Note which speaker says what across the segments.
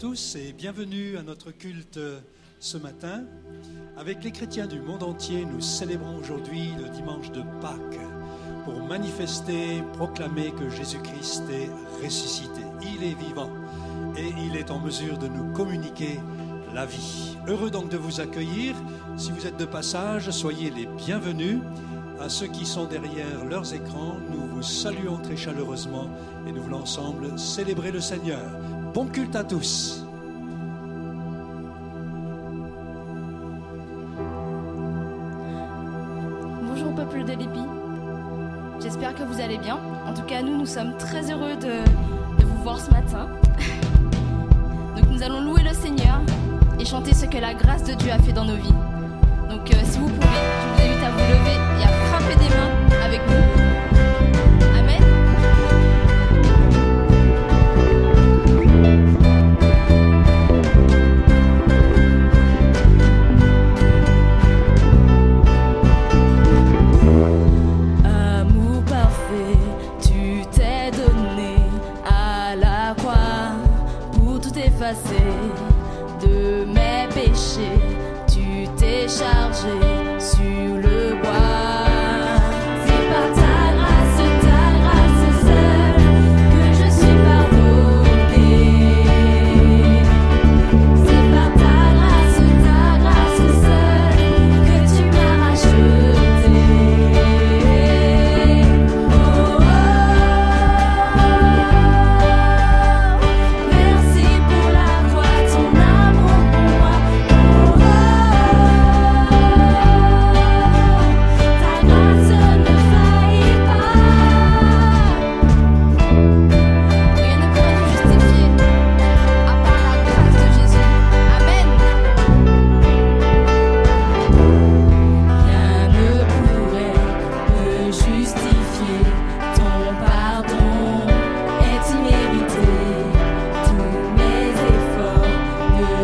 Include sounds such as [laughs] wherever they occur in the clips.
Speaker 1: tous et bienvenue à notre culte ce matin. Avec les chrétiens du monde entier, nous célébrons aujourd'hui le dimanche de Pâques pour manifester, proclamer que Jésus-Christ est ressuscité. Il est vivant et il est en mesure de nous communiquer la vie. Heureux donc de vous accueillir. Si vous êtes de passage, soyez les bienvenus. À ceux qui sont derrière leurs écrans, nous vous saluons très chaleureusement et nous voulons ensemble célébrer le Seigneur. Bon culte à tous.
Speaker 2: Bonjour peuple de l'Épi. J'espère que vous allez bien. En tout cas, nous, nous sommes très heureux de, vous voir ce matin. [laughs] Donc nous allons louer le Seigneur et chanter ce que la grâce de Dieu a fait dans nos vies. Donc euh, si vous pouvez, je vous invite à vous lever et à frapper des mains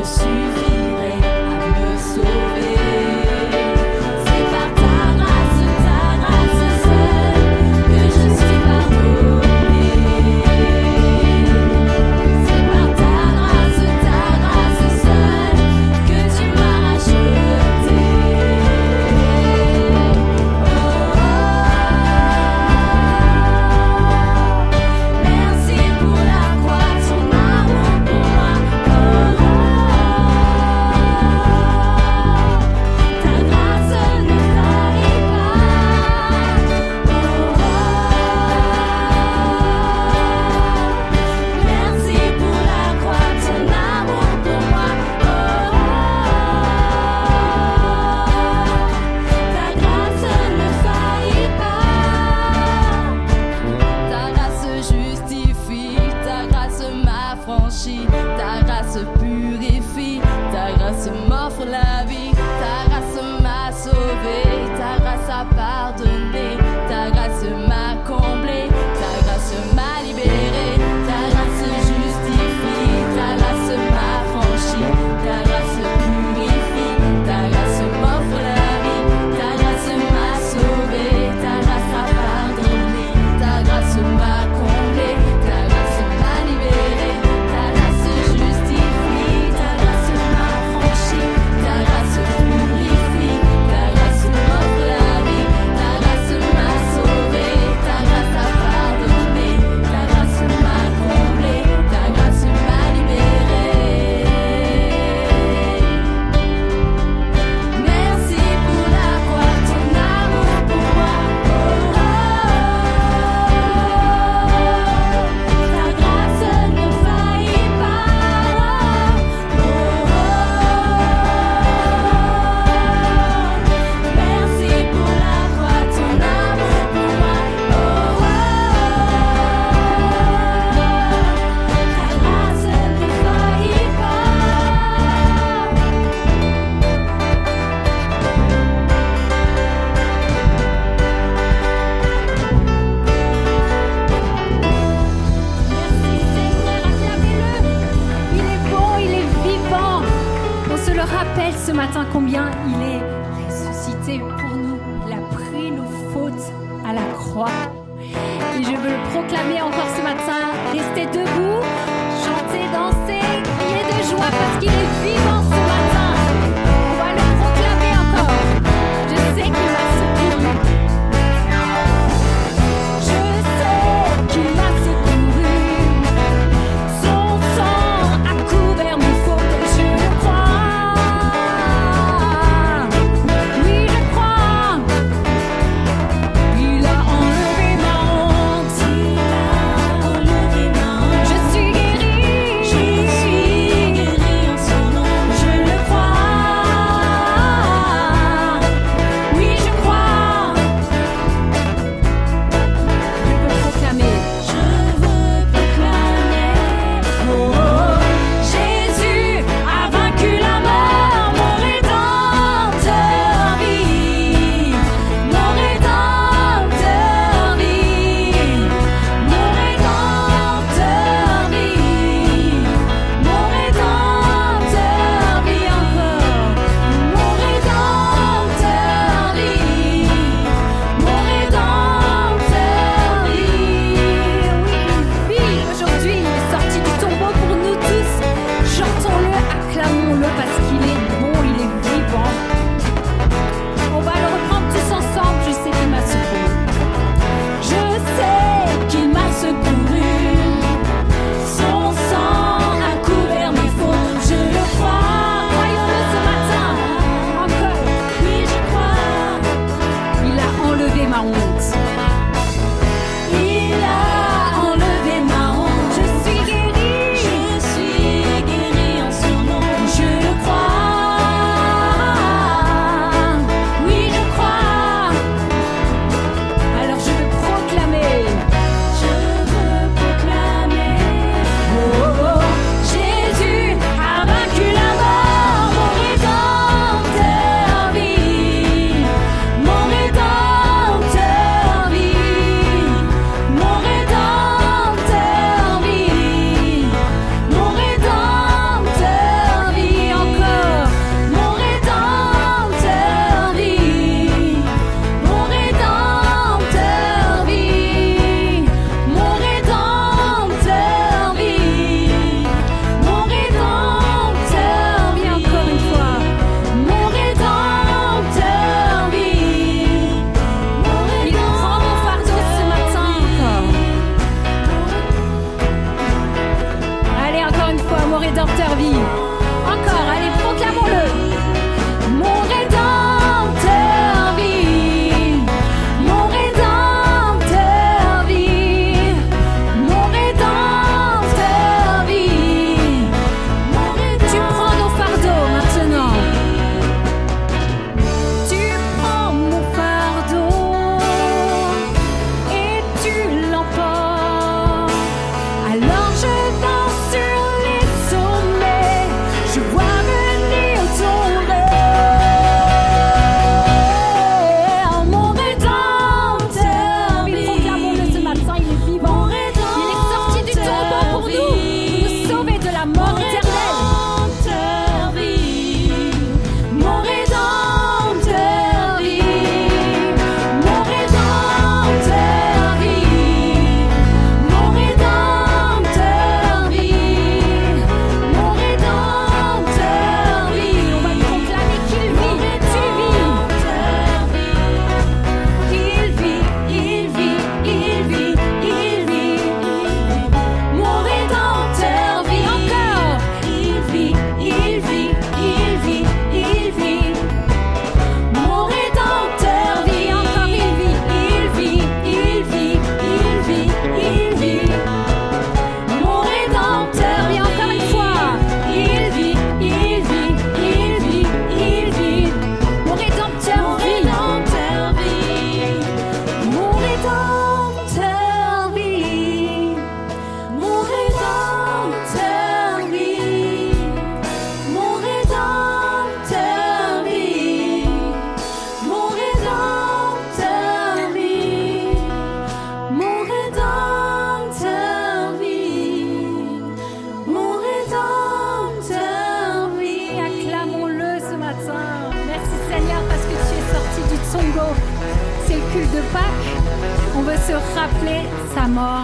Speaker 2: ne
Speaker 3: ce matin combien il est ressuscité pour nous. Il a pris nos fautes à la croix. Et je veux le proclamer encore ce matin. Restez debout, chantez, dansez, criez de
Speaker 2: joie parce qu'il est vivant.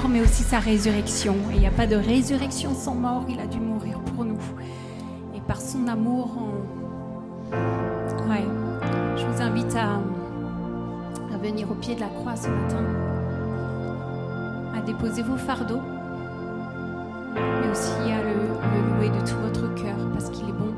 Speaker 2: mais aussi sa résurrection. Et il n'y a pas de résurrection sans mort, il a dû mourir pour nous. Et par son amour, ouais. je vous invite à, à venir au pied de la croix ce matin, à déposer vos fardeaux, mais aussi à le louer de tout votre cœur, parce qu'il est bon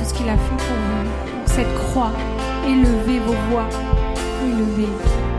Speaker 3: tout
Speaker 2: ce qu'il a fait pour vous, pour cette croix. Élevez vos voix, élevez.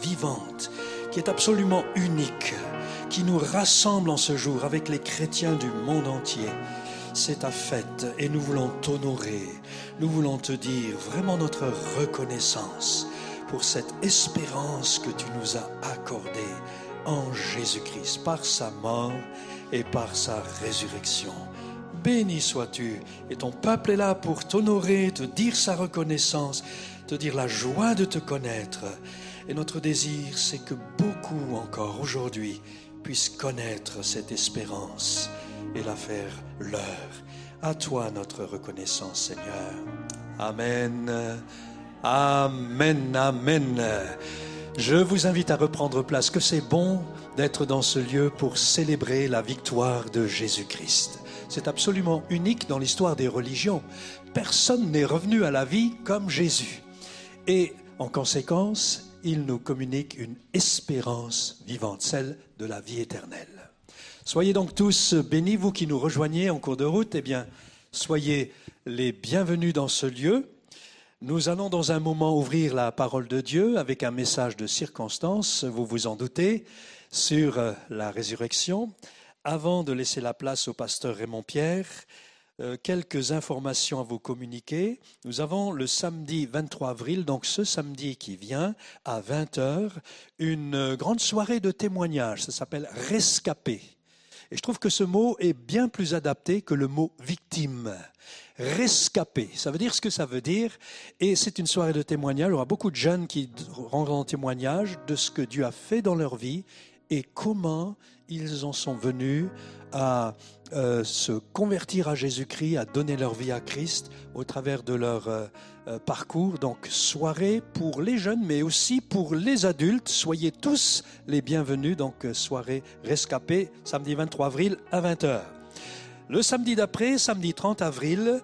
Speaker 1: Vivante qui est absolument unique, qui nous rassemble en ce jour avec les chrétiens du monde entier. C'est ta fête et nous voulons t'honorer. Nous voulons te dire vraiment notre reconnaissance pour cette espérance que tu nous as accordée en Jésus-Christ par sa mort et par sa résurrection. Béni sois-tu et ton peuple est là pour t'honorer, te dire sa reconnaissance, te dire la joie de te connaître. Et notre désir, c'est que beaucoup encore aujourd'hui puissent connaître cette espérance et la faire leur. À toi notre reconnaissance, Seigneur. Amen. Amen. Amen. Je vous invite à reprendre place, que c'est bon d'être dans ce lieu pour célébrer la victoire de Jésus-Christ. C'est absolument unique dans l'histoire des religions. Personne n'est revenu à la vie comme Jésus. Et en conséquence, il nous communique une espérance vivante, celle de la vie éternelle. Soyez donc tous bénis, vous qui nous rejoignez en cours de route, eh bien, soyez les bienvenus dans ce lieu. Nous allons dans un moment ouvrir la parole de Dieu avec un message de circonstance, vous vous en doutez, sur la résurrection. Avant de laisser la place au pasteur Raymond Pierre, euh, quelques informations à vous communiquer. Nous avons le samedi 23 avril, donc ce samedi qui vient, à 20h, une grande soirée de témoignages. Ça s'appelle Rescapé. Et je trouve que ce mot est bien plus adapté que le mot victime. Rescapé, ça veut dire ce que ça veut dire. Et c'est une soirée de témoignage. Il y aura beaucoup de jeunes qui rendront témoignage de ce que Dieu a fait dans leur vie et comment ils en sont venus à euh, se convertir à Jésus-Christ, à donner leur vie à Christ au travers de leur euh, euh, parcours. Donc soirée pour les jeunes, mais aussi pour les adultes. Soyez tous les bienvenus. Donc soirée rescapée, samedi 23 avril à 20h. Le samedi d'après, samedi 30 avril,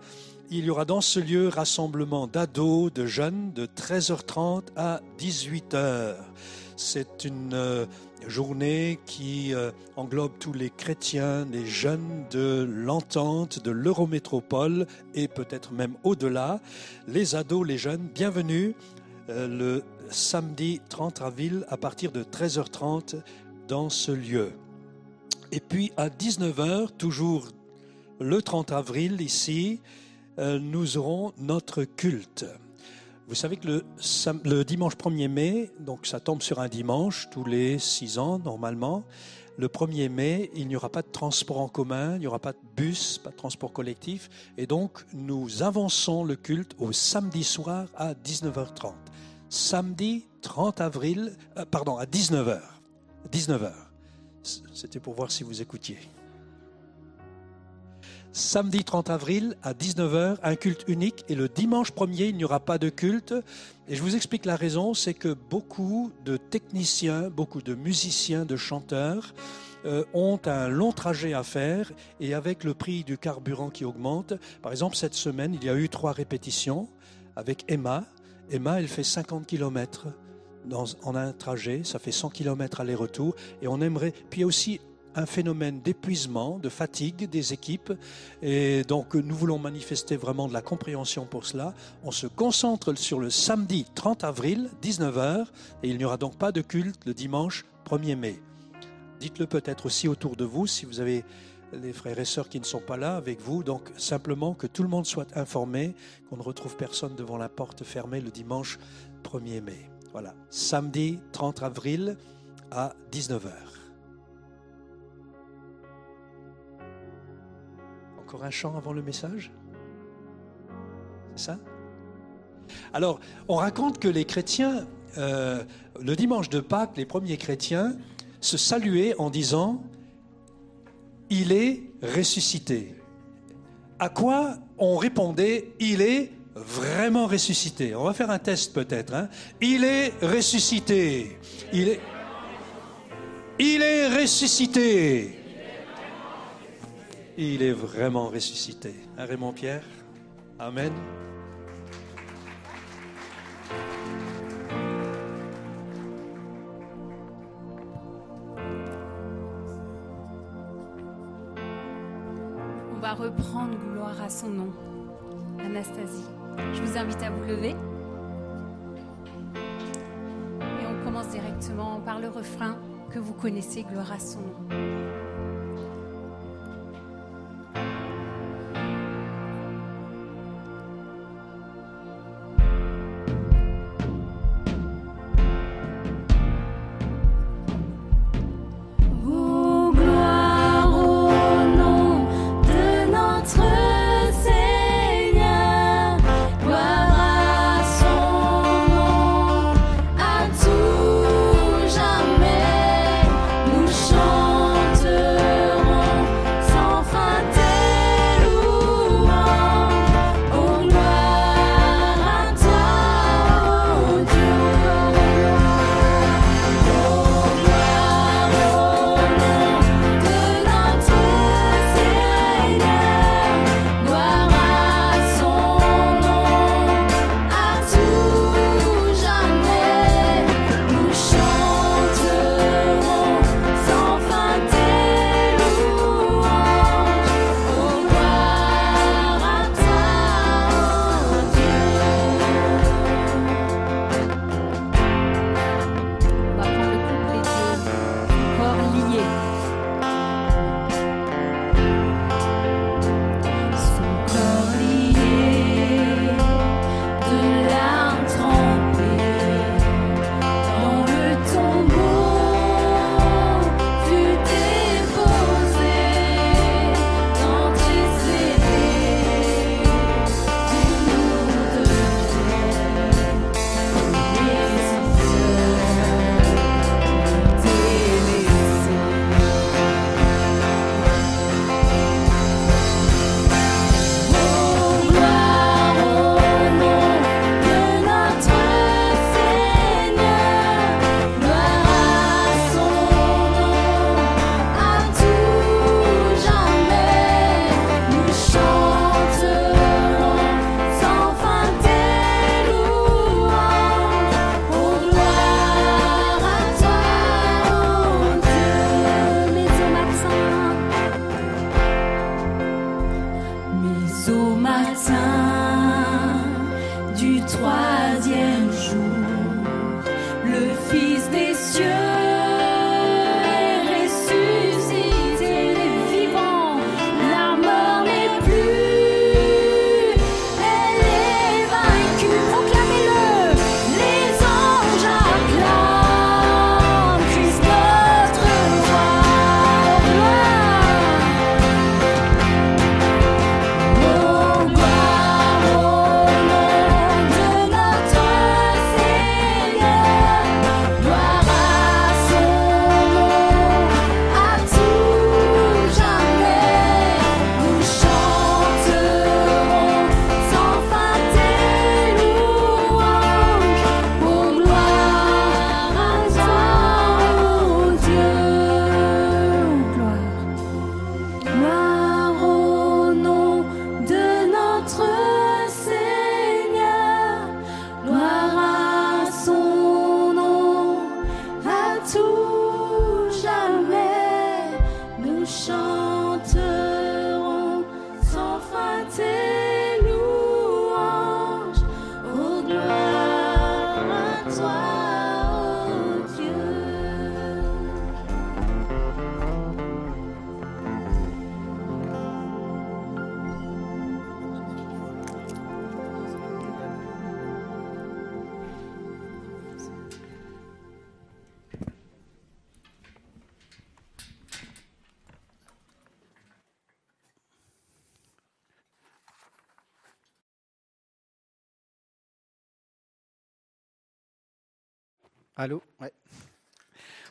Speaker 1: il y aura dans ce lieu rassemblement d'ados, de jeunes, de 13h30 à 18h. C'est une journée qui euh, englobe tous les chrétiens, les jeunes de l'entente, de l'Eurométropole et peut-être même au-delà. Les ados, les jeunes, bienvenue euh, le samedi 30 avril à partir de 13h30 dans ce lieu. Et puis à 19h, toujours le 30 avril ici, euh, nous aurons notre culte. Vous savez que le, dimanche 1er mai, donc ça tombe sur un dimanche tous les six ans normalement, le 1er mai, il n'y aura pas de transport en commun, il n'y aura pas de bus, pas de transport collectif, et donc nous avançons le culte au samedi soir à 19h30. Samedi 30 avril, euh, pardon, à 19h. 19h. C'était pour voir si vous écoutiez samedi 30 avril à 19h, un culte unique. Et le dimanche 1er, il n'y aura pas de culte. Et je vous explique la raison, c'est que beaucoup de techniciens, beaucoup de musiciens, de chanteurs euh, ont un long trajet à faire. Et avec le prix du carburant qui augmente, par exemple, cette semaine, il y a eu trois répétitions avec Emma. Emma, elle fait 50 km. Dans, en un trajet, ça fait 100 km aller-retour. Et on aimerait. Puis aussi un phénomène d'épuisement, de fatigue des équipes. Et donc, nous voulons manifester vraiment de la compréhension pour cela. On se concentre sur le samedi 30 avril, 19h, et il n'y aura donc pas de culte le dimanche 1er mai. Dites-le peut-être aussi autour de vous si vous avez les frères et sœurs qui ne sont pas là avec vous. Donc, simplement que tout le monde soit informé, qu'on ne retrouve personne devant la porte fermée le dimanche 1er mai. Voilà, samedi 30 avril à 19h. Encore un chant avant le message? C'est ça? Alors, on raconte que les chrétiens, euh, le dimanche de Pâques, les premiers chrétiens se saluaient en disant Il est ressuscité. À quoi on répondait Il est vraiment ressuscité. On va faire un test peut-être. Hein. Il est ressuscité. Il est, il est ressuscité il est vraiment ressuscité. Hein, Raymond Pierre, Amen.
Speaker 2: On va reprendre gloire à son nom. Anastasie, je vous invite à vous lever. Et on commence directement par le refrain que vous connaissez, gloire à son nom.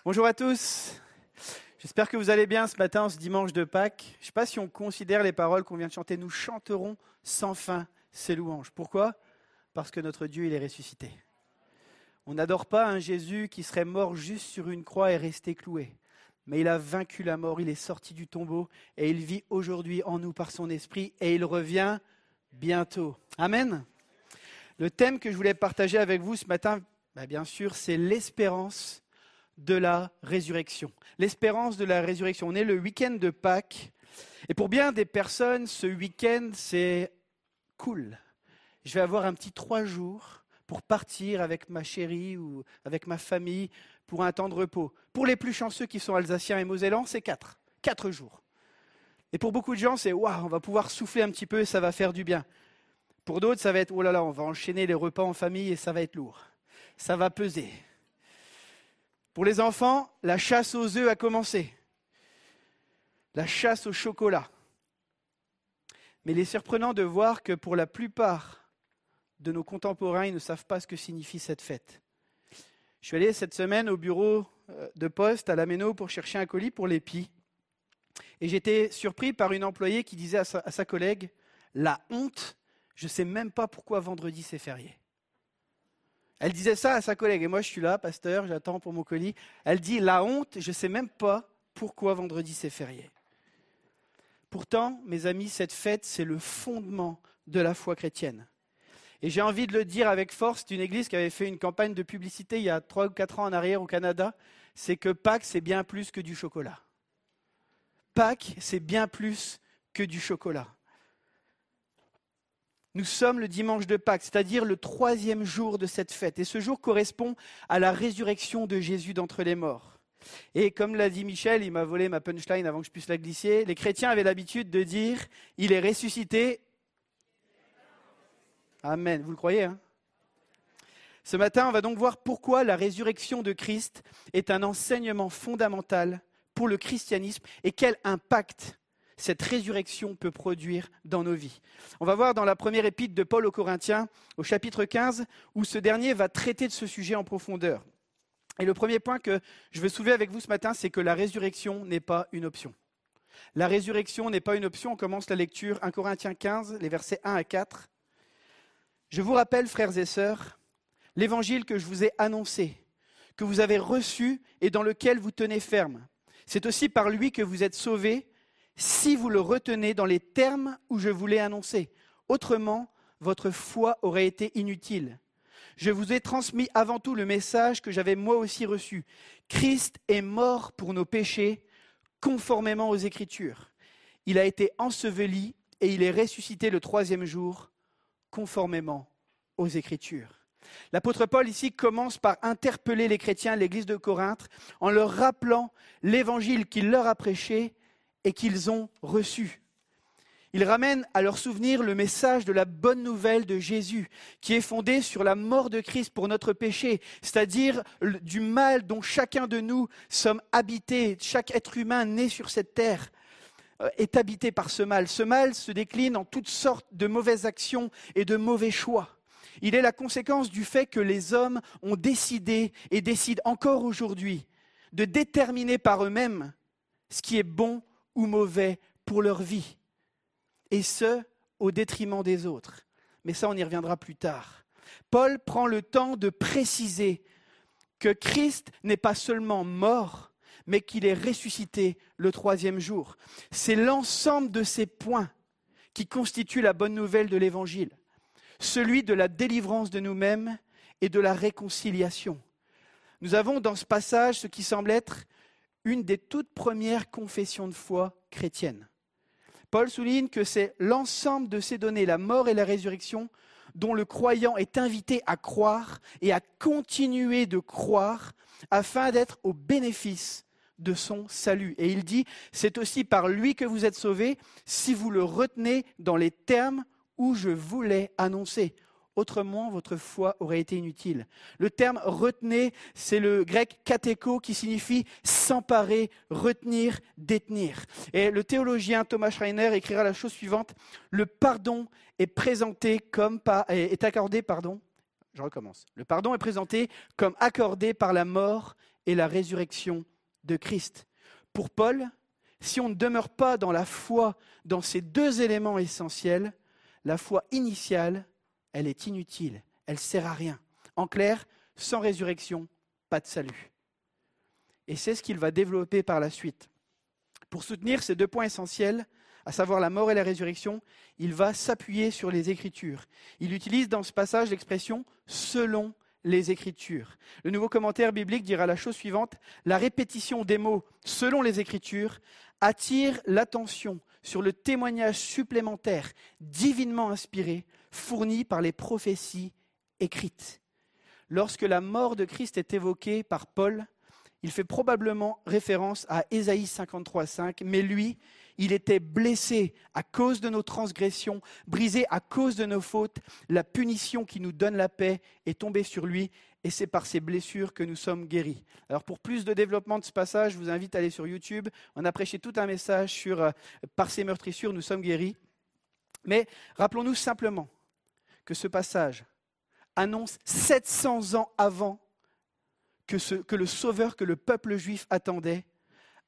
Speaker 4: Bonjour à tous. J'espère que vous allez bien ce matin, ce dimanche de Pâques. Je ne sais pas si on considère les paroles qu'on vient de chanter. Nous chanterons sans fin ces louanges. Pourquoi? Parce que notre Dieu, il est ressuscité. On n'adore pas un Jésus qui serait mort juste sur une croix et resté cloué. Mais il a vaincu la mort, il est sorti du tombeau et il vit aujourd'hui en nous par son esprit et il revient bientôt. Amen. Le thème que je voulais partager avec vous ce matin, bah, bien sûr, c'est l'espérance de la résurrection. L'espérance de la résurrection. On est le week-end de Pâques. Et pour bien des personnes, ce week-end, c'est cool. Je vais avoir un petit trois jours pour partir avec ma chérie ou avec ma famille pour un temps de repos. Pour les plus chanceux qui sont alsaciens et mosellans, c'est quatre. Quatre jours. Et pour beaucoup de gens, c'est waouh, on va pouvoir souffler un petit peu et ça va faire du bien. Pour d'autres, ça va être oh là là, on va enchaîner les repas en famille et ça va être lourd. Ça va peser. Pour les enfants, la chasse aux œufs a commencé. La chasse au chocolat. Mais il est surprenant de voir que pour la plupart de nos contemporains, ils ne savent pas ce que signifie cette fête. Je suis allé cette semaine au bureau euh, de poste à la Méno pour chercher un colis pour l'épi. Et j'étais surpris par une employée qui disait à sa, à sa collègue La honte, je ne sais même pas pourquoi vendredi c'est férié. Elle disait ça à sa collègue. Et moi, je suis là, pasteur, j'attends pour mon colis. Elle dit La honte, je ne sais même pas pourquoi vendredi c'est férié. Pourtant, mes amis, cette fête, c'est le fondement de la foi chrétienne. Et j'ai envie de le dire avec force d'une église qui avait fait une campagne de publicité il y a trois ou quatre ans en arrière au Canada, c'est que Pâques, c'est bien plus que du chocolat. Pâques, c'est bien plus que du chocolat. Nous sommes le dimanche de Pâques, c'est-à-dire le troisième jour de cette fête. Et ce jour correspond à la résurrection de Jésus d'entre les morts. Et comme l'a dit Michel, il m'a volé ma punchline avant que je puisse la glisser, les chrétiens avaient l'habitude de dire, il est ressuscité. Amen. Vous le croyez hein? Ce matin, on va donc voir pourquoi la résurrection de Christ est un enseignement fondamental pour le christianisme et quel impact cette résurrection peut produire dans nos vies. On va voir dans la première épître de Paul aux Corinthiens, au chapitre 15, où ce dernier va traiter de ce sujet en profondeur. Et le premier point que je veux soulever avec vous ce matin, c'est que la résurrection n'est pas une option. La résurrection n'est pas une option. On commence la lecture 1 Corinthiens 15, les versets 1 à 4. Je vous rappelle, frères et sœurs, l'évangile que je vous ai annoncé, que vous avez reçu et dans lequel vous tenez ferme. C'est aussi par lui que vous êtes sauvés si vous le retenez dans les termes où je vous l'ai annoncé. Autrement, votre foi aurait été inutile. Je vous ai transmis avant tout le message que j'avais moi aussi reçu. Christ est mort pour nos péchés, conformément aux Écritures. Il a été enseveli et il est ressuscité le troisième jour, conformément aux Écritures. L'apôtre Paul ici commence par interpeller les chrétiens, l'église de Corinthe, en leur rappelant l'évangile qu'il leur a prêché et qu'ils ont reçu. Il ramène à leur souvenir le message de la bonne nouvelle de Jésus, qui est fondé sur la mort de Christ pour notre péché, c'est-à-dire du mal dont chacun de nous sommes habités, chaque être humain né sur cette terre euh, est habité par ce mal. Ce mal se décline en toutes sortes de mauvaises actions et de mauvais choix. Il est la conséquence du fait que les hommes ont décidé et décident encore aujourd'hui de déterminer par eux-mêmes ce qui est bon ou mauvais pour leur vie. Et ce, au détriment des autres. Mais ça, on y reviendra plus tard. Paul prend le temps de préciser que Christ n'est pas seulement mort, mais qu'il est ressuscité le troisième jour. C'est l'ensemble de ces points qui constituent la bonne nouvelle de l'Évangile, celui de la délivrance de nous-mêmes et de la réconciliation. Nous avons dans ce passage ce qui semble être une des toutes premières confessions de foi chrétiennes. Paul souligne que c'est l'ensemble de ces données, la mort et la résurrection, dont le croyant est invité à croire et à continuer de croire afin d'être au bénéfice de son salut. Et il dit, c'est aussi par lui que vous êtes sauvés si vous le retenez dans les termes où je voulais annoncer. Autrement, votre foi aurait été inutile. Le terme retenez, c'est le grec katéko qui signifie s'emparer, retenir, détenir. Et le théologien Thomas Schreiner écrira la chose suivante le pardon est présenté comme accordé, pardon. Je recommence. Le pardon est présenté comme accordé par la mort et la résurrection de Christ. Pour Paul, si on ne demeure pas dans la foi, dans ces deux éléments essentiels, la foi initiale elle est inutile, elle sert à rien. En clair, sans résurrection, pas de salut. Et c'est ce qu'il va développer par la suite. Pour soutenir ces deux points essentiels, à savoir la mort et la résurrection, il va s'appuyer sur les Écritures. Il utilise dans ce passage l'expression selon les Écritures. Le nouveau commentaire biblique dira la chose suivante, la répétition des mots selon les Écritures attire l'attention sur le témoignage supplémentaire divinement inspiré fourni par les prophéties écrites. Lorsque la mort de Christ est évoquée par Paul, il fait probablement référence à Ésaïe 53.5, mais lui, il était blessé à cause de nos transgressions, brisé à cause de nos fautes. La punition qui nous donne la paix est tombée sur lui et c'est par ses blessures que nous sommes guéris. Alors pour plus de développement de ce passage, je vous invite à aller sur YouTube. On a prêché tout un message sur euh, par ses meurtrissures, nous sommes guéris. Mais rappelons-nous simplement que ce passage annonce 700 ans avant que, que le sauveur que le peuple juif attendait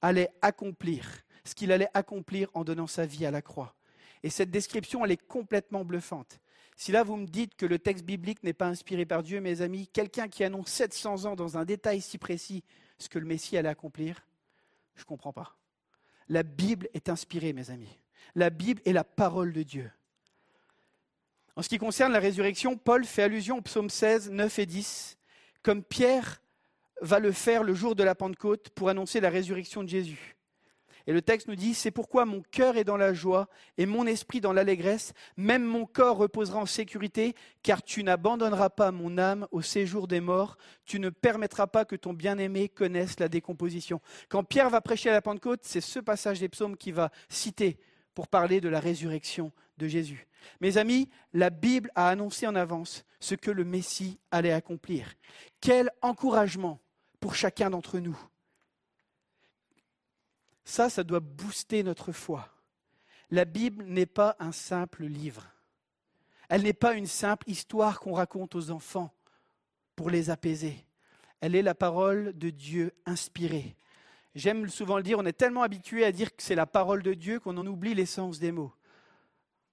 Speaker 4: allait accomplir ce qu'il allait accomplir en donnant sa vie à la croix. Et cette description, elle est complètement bluffante. Si là vous me dites que le texte biblique n'est pas inspiré par Dieu, mes amis, quelqu'un qui annonce 700 ans dans un détail si précis ce que le Messie allait accomplir, je ne comprends pas. La Bible est inspirée, mes amis. La Bible est la parole de Dieu. En ce qui concerne la résurrection, Paul fait allusion au psaume 16, 9 et 10, comme Pierre va le faire le jour de la Pentecôte pour annoncer la résurrection de Jésus. Et le texte nous dit, c'est pourquoi mon cœur est dans la joie et mon esprit dans l'allégresse, même mon corps reposera en sécurité, car tu n'abandonneras pas mon âme au séjour des morts, tu ne permettras pas que ton bien-aimé connaisse la décomposition. Quand Pierre va prêcher à la Pentecôte, c'est ce passage des psaumes qu'il va citer pour parler de la résurrection de Jésus. Mes amis, la Bible a annoncé en avance ce que le Messie allait accomplir. Quel encouragement pour chacun d'entre nous. Ça, ça doit booster notre foi. La Bible n'est pas un simple livre. Elle n'est pas une simple histoire qu'on raconte aux enfants pour les apaiser. Elle est la parole de Dieu inspirée. J'aime souvent le dire, on est tellement habitué à dire que c'est la parole de Dieu qu'on en oublie l'essence des mots.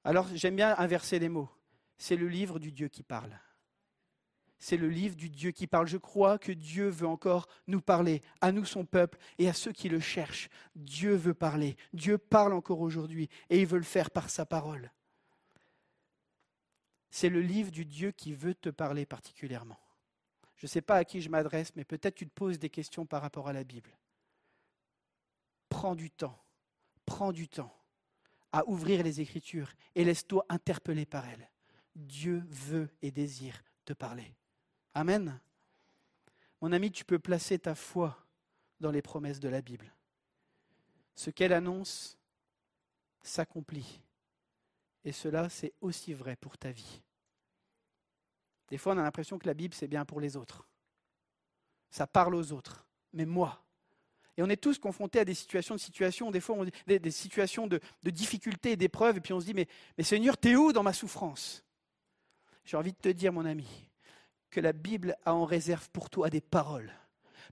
Speaker 4: Alors j'aime bien inverser les mots. C'est le livre du Dieu qui parle c'est le livre du Dieu qui parle. Je crois que Dieu veut encore nous parler, à nous son peuple et à ceux qui le cherchent. Dieu veut parler. Dieu parle encore aujourd'hui et il veut le faire par sa parole. C'est le livre du Dieu qui veut te parler particulièrement. Je ne sais pas à qui je m'adresse, mais peut-être tu te poses des questions par rapport à la Bible. Prends du temps, prends du temps à ouvrir les Écritures et laisse-toi interpeller par elles. Dieu veut et désire te parler. Amen. Mon ami, tu peux placer ta foi dans les promesses de la Bible. Ce qu'elle annonce s'accomplit. Et cela, c'est aussi vrai pour ta vie. Des fois, on a l'impression que la Bible, c'est bien pour les autres. Ça parle aux autres. Mais moi, et on est tous confrontés à des situations de situations, des fois des, situations de, difficultés et d'épreuves, et puis on se dit, mais, mais Seigneur, t'es où dans ma souffrance? J'ai envie de te dire, mon ami, que la Bible a en réserve pour toi des paroles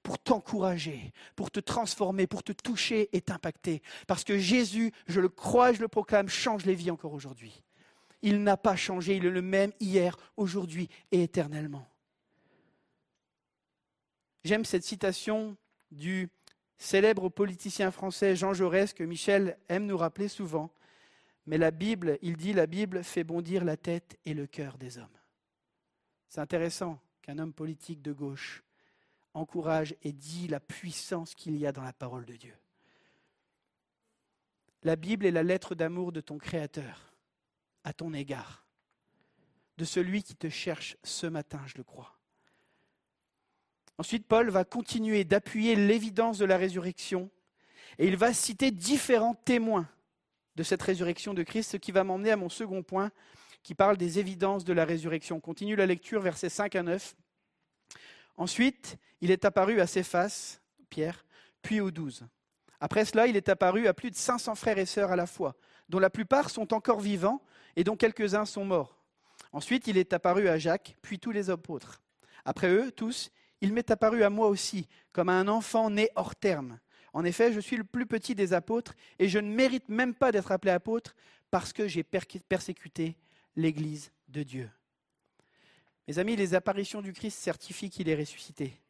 Speaker 4: pour t'encourager, pour te transformer, pour te toucher et t'impacter. Parce que Jésus, je le crois je le proclame, change les vies encore aujourd'hui. Il n'a pas changé, il est le même hier, aujourd'hui et éternellement. J'aime cette citation du célèbre politicien français Jean Jaurès que Michel aime nous rappeler souvent. Mais la Bible, il dit, la Bible fait bondir la tête et le cœur des hommes. C'est intéressant qu'un homme politique de gauche encourage et dit la puissance qu'il y a dans la parole de Dieu. La Bible est la lettre d'amour de ton Créateur à ton égard, de celui qui te cherche ce matin, je le crois. Ensuite, Paul va continuer d'appuyer l'évidence de la résurrection et il va citer différents témoins de cette résurrection de Christ, ce qui va m'emmener à mon second point, qui parle des évidences de la résurrection. continue la lecture, versets 5 à 9. Ensuite, il est apparu à Céphas, Pierre, puis aux douze. Après cela, il est apparu à plus de 500 frères et sœurs à la fois, dont la plupart sont encore vivants et dont quelques-uns sont morts. Ensuite, il est apparu à Jacques, puis tous les apôtres. Après eux, tous, il m'est apparu à moi aussi, comme à un enfant né hors terme. En effet, je suis le plus petit des apôtres, et je ne mérite même pas d'être appelé apôtre, parce que j'ai persécuté l'Église de Dieu. Mes amis, les apparitions du Christ certifient qu'il est ressuscité.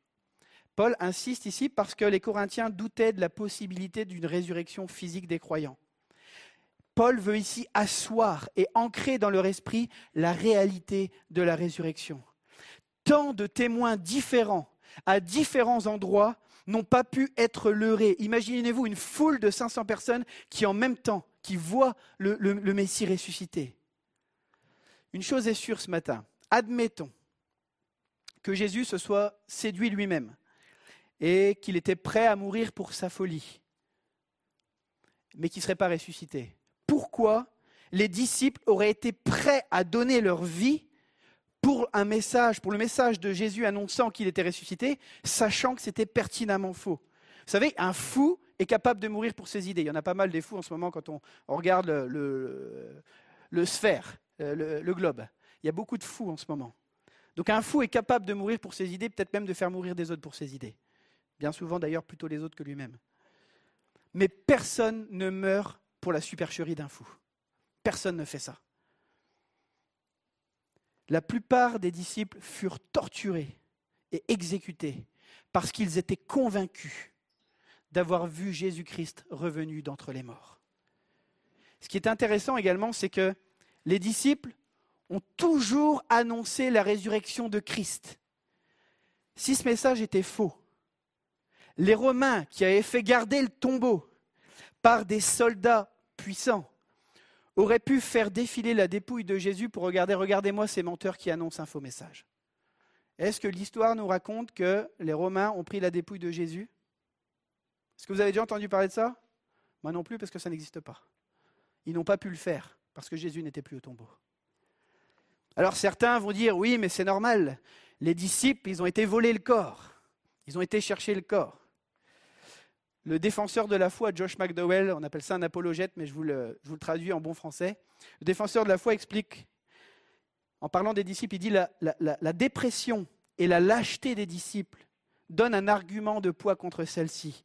Speaker 4: Paul insiste ici parce que les Corinthiens doutaient de la possibilité d'une résurrection physique des croyants. Paul veut ici asseoir et ancrer dans leur esprit la réalité de la résurrection. tant de témoins différents à différents endroits n'ont pas pu être leurrés. Imaginez-vous une foule de 500 personnes qui en même temps, qui voient le, le- le Messie ressuscité. Une chose est sûre ce matin, admettons que Jésus se soit séduit lui-même et qu'il était prêt à mourir pour sa folie, mais qu'il ne serait pas ressuscité. Pourquoi les disciples auraient été prêts à donner leur vie pour un message, pour le message de Jésus annonçant qu'il était ressuscité, sachant que c'était pertinemment faux? Vous savez, un fou est capable de mourir pour ses idées. Il y en a pas mal des fous en ce moment quand on, regarde le sphère, euh, le, le globe. Il y a beaucoup de fous en ce moment. Donc un fou est capable de mourir pour ses idées, peut-être même de faire mourir des autres pour ses idées. Bien souvent d'ailleurs plutôt les autres que lui-même. Mais personne ne meurt pour la supercherie d'un fou. Personne ne fait ça. La plupart des disciples furent torturés et exécutés parce qu'ils étaient convaincus d'avoir vu Jésus-Christ revenu d'entre les morts. Ce qui est intéressant également, c'est que les disciples ont toujours annoncé la résurrection de Christ. Si ce message était faux, les Romains qui avaient fait garder le tombeau par des soldats puissants auraient pu faire défiler la dépouille de Jésus pour regarder, regardez-moi ces menteurs qui annoncent un faux message. Est-ce que l'histoire nous raconte que les Romains ont pris la dépouille de Jésus? Est-ce que vous avez déjà entendu parler de ça? Moi non plus, parce que ça n'existe pas. Ils n'ont pas pu le faire, parce que Jésus n'était plus au tombeau. Alors certains vont dire, oui, mais c'est normal. Les disciples, ils ont été volés le corps. Ils ont été chercher le corps. Le défenseur de la foi, Josh McDowell, on appelle ça un apologète, mais je vous le, traduis en bon français. Le défenseur de la foi explique, en parlant des disciples, il dit la, dépression et la lâcheté des disciples donnent un argument de poids contre celle-ci.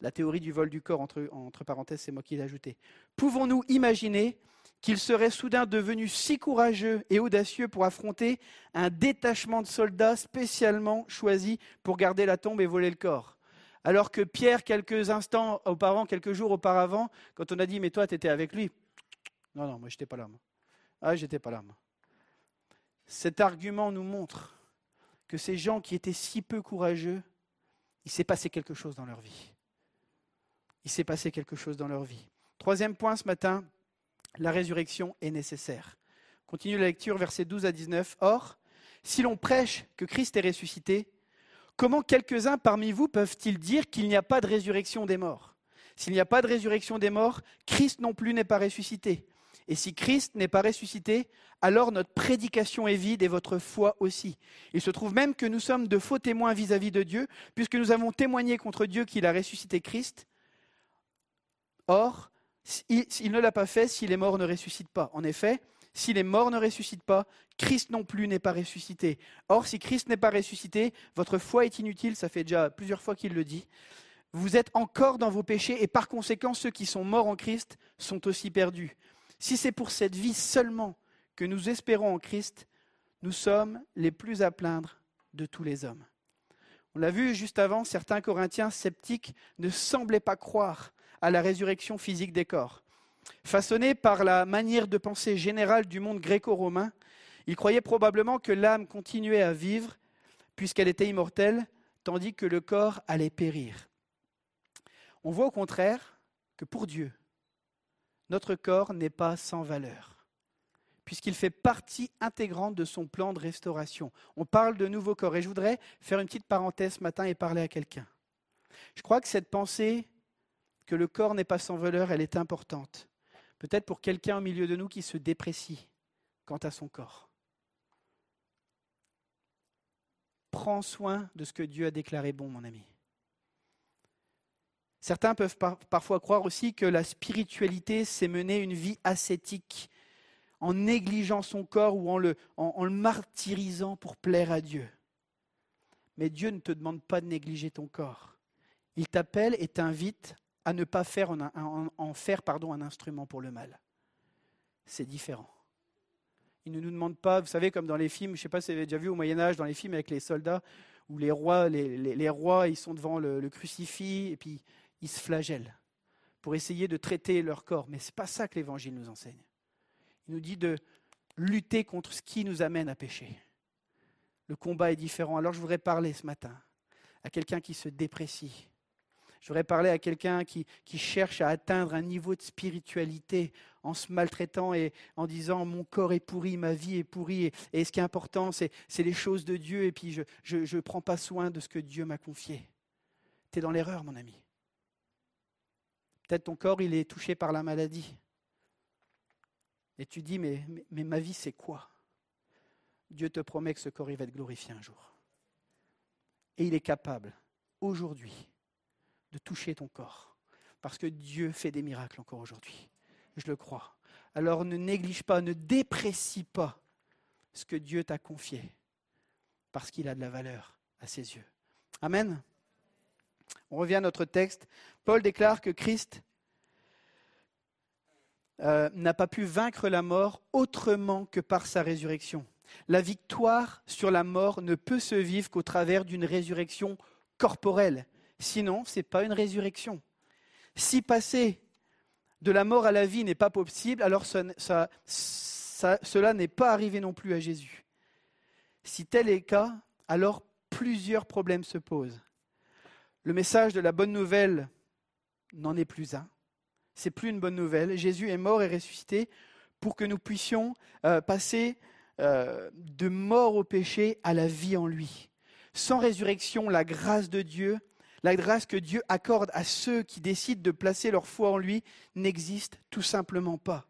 Speaker 4: La théorie du vol du corps, entre parenthèses, c'est moi qui l'ai ajouté. Pouvons-nous imaginer qu'ils seraient soudain devenus si courageux et audacieux pour affronter un détachement de soldats spécialement choisis pour garder la tombe et voler le corps alors que Pierre, quelques instants auparavant, quelques jours auparavant, quand on a dit Mais toi, tu étais avec lui Non, non, moi, je n'étais pas là. Moi. Ah, j'étais pas là. Moi. Cet argument nous montre que ces gens qui étaient si peu courageux, il s'est passé quelque chose dans leur vie. Il s'est passé quelque chose dans leur vie. Troisième point ce matin la résurrection est nécessaire. Continue la lecture, versets 12 à 19. Or, si l'on prêche que Christ est ressuscité, Comment quelques-uns parmi vous peuvent-ils dire qu'il n'y a pas de résurrection des morts? S'il n'y a pas de résurrection des morts, Christ non plus n'est pas ressuscité. Et si Christ n'est pas ressuscité, alors notre prédication est vide et votre foi aussi. Il se trouve même que nous sommes de faux témoins vis-à-vis de Dieu, puisque nous avons témoigné contre Dieu qu'il a ressuscité Christ. Or, il, ne l'a pas fait si les morts ne ressuscitent pas. En effet, si les morts ne ressuscitent pas, Christ non plus n'est pas ressuscité. Or, si Christ n'est pas ressuscité, votre foi est inutile, ça fait déjà plusieurs fois qu'il le dit. Vous êtes encore dans vos péchés et par conséquent, ceux qui sont morts en Christ sont aussi perdus. Si c'est pour cette vie seulement que nous espérons en Christ, nous sommes les plus à plaindre de tous les hommes. On l'a vu juste avant, certains Corinthiens sceptiques ne semblaient pas croire à la résurrection physique des corps. Façonnés par la manière de penser générale du monde gréco-romain, ils croyaient probablement que l'âme continuait à vivre puisqu'elle était immortelle, tandis que le corps allait périr. On voit au contraire que pour Dieu, notre corps n'est pas sans valeur, puisqu'il fait partie intégrante de son plan de restauration. On parle de nouveau corps, et je voudrais faire une petite parenthèse ce matin et parler à quelqu'un. Je crois que cette pensée le corps n'est pas sans valeur, elle est importante. Peut-être pour quelqu'un au milieu de nous qui se déprécie quant à son corps. Prends soin de ce que Dieu a déclaré bon, mon ami. Certains peuvent par- parfois croire aussi que la spiritualité, c'est mener une vie ascétique, en négligeant son corps ou en le, en le martyrisant pour plaire à Dieu. Mais Dieu ne te demande pas de négliger ton corps. Il t'appelle et t'invite à ne pas faire en, faire pardon, un instrument pour le mal. C'est différent. Il ne nous demande pas, vous savez, comme dans les films, je ne sais pas si vous avez déjà vu au Moyen Âge, dans les films avec les soldats, où les rois, les rois, ils sont devant le, le crucifix et puis ils se flagellent pour essayer de traiter leur corps. Mais ce n'est pas ça que l'Évangile nous enseigne. Il nous dit de lutter contre ce qui nous amène à pécher. le combat est différent. Alors je voudrais parler ce matin à quelqu'un qui se déprécie. Je voudrais parler à quelqu'un qui, cherche à atteindre un niveau de spiritualité en se maltraitant et en disant mon corps est pourri, ma vie est pourrie, et, ce qui est important, c'est, les choses de Dieu, et puis je ne prends pas soin de ce que Dieu m'a confié. Tu es dans l'erreur, mon ami. Peut-être ton corps, il est touché par la maladie. Et tu dis, mais, mais, mais ma vie, c'est quoi? Dieu te promet que ce corps, il va être glorifié un jour. Et il est capable, aujourd'hui, de toucher ton corps. Parce que Dieu fait des miracles encore aujourd'hui. Je le crois. Alors ne néglige pas, ne déprécie pas ce que Dieu t'a confié. Parce qu'il a de la valeur à ses yeux. Amen. On revient à notre texte. Paul déclare que Christ euh, n'a pas pu vaincre la mort autrement que par sa résurrection. La victoire sur la mort ne peut se vivre qu'au travers d'une résurrection corporelle. Sinon, ce n'est pas une résurrection. Si passer de la mort à la vie n'est pas possible, alors cela n'est pas arrivé non plus à Jésus. Si tel est le cas, alors plusieurs problèmes se posent. Le message de la bonne nouvelle n'en est plus un. C'est plus une bonne nouvelle. Jésus est mort et ressuscité pour que nous puissions euh, passer euh, de mort au péché à la vie en lui. Sans résurrection, la grâce de Dieu, la grâce que Dieu accorde à ceux qui décident de placer leur foi en lui, n'existe tout simplement pas.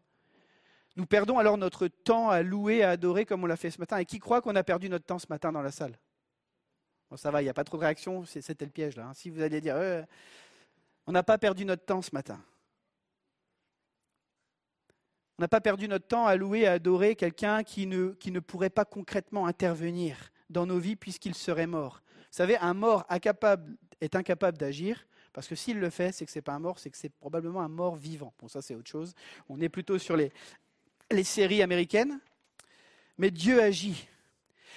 Speaker 4: Nous perdons alors notre temps à louer, à adorer comme on l'a fait ce matin. Et qui croit qu'on a perdu notre temps ce matin dans la salle? Bon, ça va, il n'y a pas trop de réaction, c'était le piège là. Hein. Si vous allez dire, euh, on n'a pas perdu notre temps ce matin. On n'a pas perdu notre temps à louer, à adorer quelqu'un qui ne pourrait pas concrètement intervenir dans nos vies puisqu'il serait mort. Vous savez, un mort incapable, est incapable d'agir, parce que s'il le fait, c'est que ce n'est pas un mort, c'est que c'est probablement un mort vivant. Bon, ça c'est autre chose. On est plutôt sur les, séries américaines. Mais Dieu agit.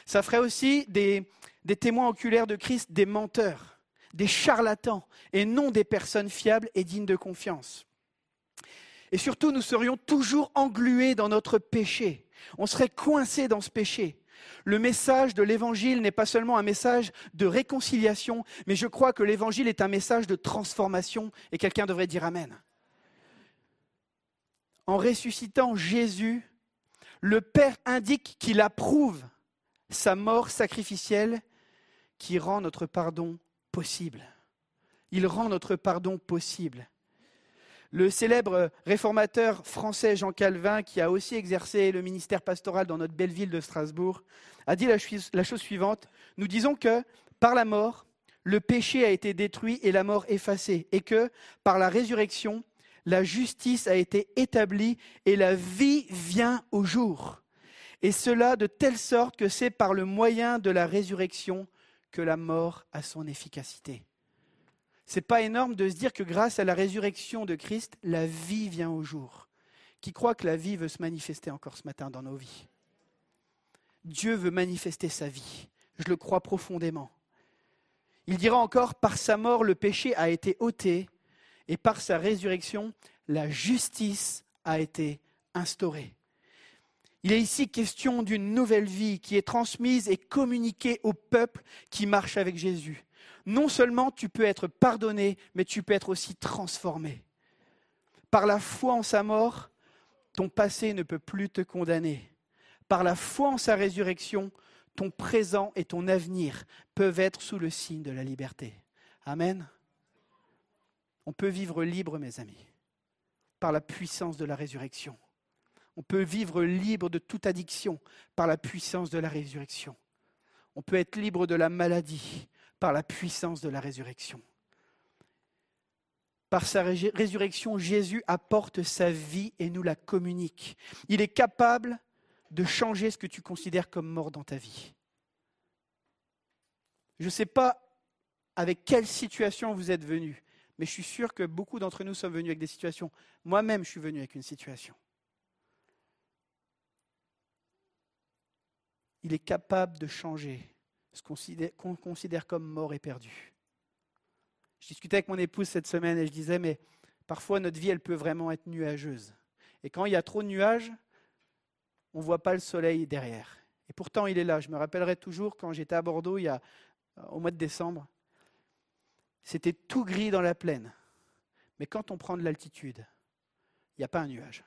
Speaker 4: Ça ferait aussi des, des témoins oculaires de Christ, des menteurs, des charlatans, et non des personnes fiables et dignes de confiance. Et surtout, nous serions toujours englués dans notre péché. On serait coincés dans ce péché. Le message de l'Évangile n'est pas seulement un message de réconciliation, mais je crois que l'Évangile est un message de transformation, et quelqu'un devrait dire Amen. En ressuscitant Jésus, le Père indique qu'il approuve sa mort sacrificielle qui rend notre pardon possible. Il rend notre pardon possible. Le célèbre réformateur français Jean Calvin, qui a aussi exercé le ministère pastoral dans notre belle ville de Strasbourg, a dit la, chose suivante. Nous disons que par la mort, le péché a été détruit et la mort effacée, et que par la résurrection, la justice a été établie et la vie vient au jour. Et cela de telle sorte que c'est par le moyen de la résurrection que la mort a son efficacité. C'est pas énorme de se dire que grâce à la résurrection de Christ, la vie vient au jour. Qui croit que la vie veut se manifester encore ce matin dans nos vies? Dieu veut manifester sa vie. Je le crois profondément. Il dira encore, par sa mort, le péché a été ôté, et par sa résurrection, la justice a été instaurée. Il est ici question d'une nouvelle vie qui est transmise et communiquée au peuple qui marche avec Jésus non seulement tu peux être pardonné, mais tu peux être aussi transformé. Par la foi en sa mort, ton passé ne peut plus te condamner. Par la foi en sa résurrection, ton présent et ton avenir peuvent être sous le signe de la liberté. Amen. On peut vivre libre, mes amis, par la puissance de la résurrection. On peut vivre libre de toute addiction par la puissance de la résurrection. On peut être libre de la maladie par la puissance de la résurrection. Par sa résurrection, Jésus apporte sa vie et nous la communique. Il est capable de changer ce que tu considères comme mort dans ta vie. Je ne sais pas avec quelle situation vous êtes venu, mais je suis sûr que beaucoup d'entre nous sommes venus avec des situations. Moi-même, je suis venu avec une situation. Il est capable de changer ce qu'on considère comme mort et perdu. Je discutais avec mon épouse cette semaine et je disais, mais parfois notre vie, elle peut vraiment être nuageuse. Et quand il y a trop de nuages, on ne voit pas le soleil derrière. Et pourtant, il est là. Je me rappellerai toujours quand j'étais à Bordeaux il y a, au mois de décembre. C'était tout gris dans la plaine. Mais quand on prend de l'altitude, il n'y a pas un nuage.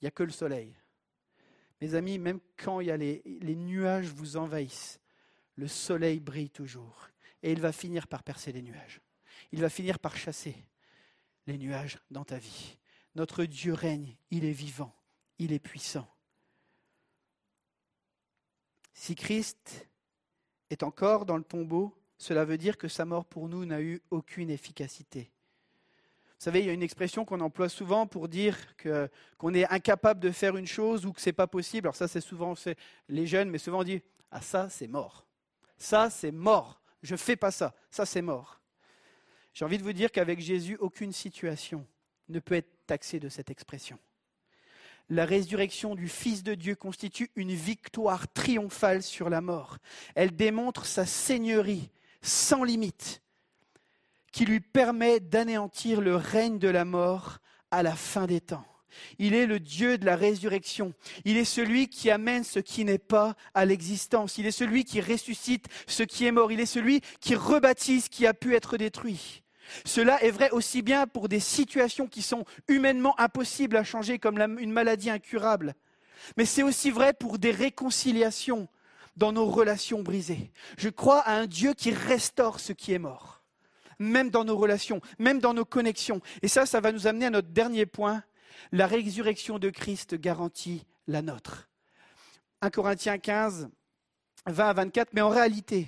Speaker 4: Il n'y a que le soleil. Mes amis, même quand y a les nuages vous envahissent, le soleil brille toujours. Et il va finir par percer les nuages. Il va finir par chasser les nuages dans ta vie. Notre Dieu règne, il est vivant, il est puissant. Si Christ est encore dans le tombeau, cela veut dire que sa mort pour nous n'a eu aucune efficacité. Vous savez, il y a une expression qu'on emploie souvent pour dire qu'on est incapable de faire une chose ou que ce n'est pas possible. Alors ça, c'est souvent les jeunes, mais souvent on dit Ah, ça, c'est mort. Ça, c'est mort. Je ne fais pas ça. Ça, c'est mort. J'ai envie de vous dire qu'avec Jésus, aucune situation ne peut être taxée de cette expression. La résurrection du Fils de Dieu constitue une victoire triomphale sur la mort. Elle démontre sa seigneurie sans limite qui lui permet d'anéantir le règne de la mort à la fin des temps. Il est le Dieu de la résurrection. Il est celui qui amène ce qui n'est pas à l'existence. Il est celui qui ressuscite ce qui est mort. Il est celui qui rebaptise ce qui a pu être détruit. Cela est vrai aussi bien pour des situations qui sont humainement impossibles à changer, comme une maladie incurable, mais c'est aussi vrai pour des réconciliations dans nos relations brisées. Je crois à un Dieu qui restaure ce qui est mort, même dans nos relations, même dans nos connexions. Et ça, ça va nous amener à notre dernier point. La résurrection de Christ garantit la nôtre. 1 Corinthiens 15, 20 à 24, mais en réalité,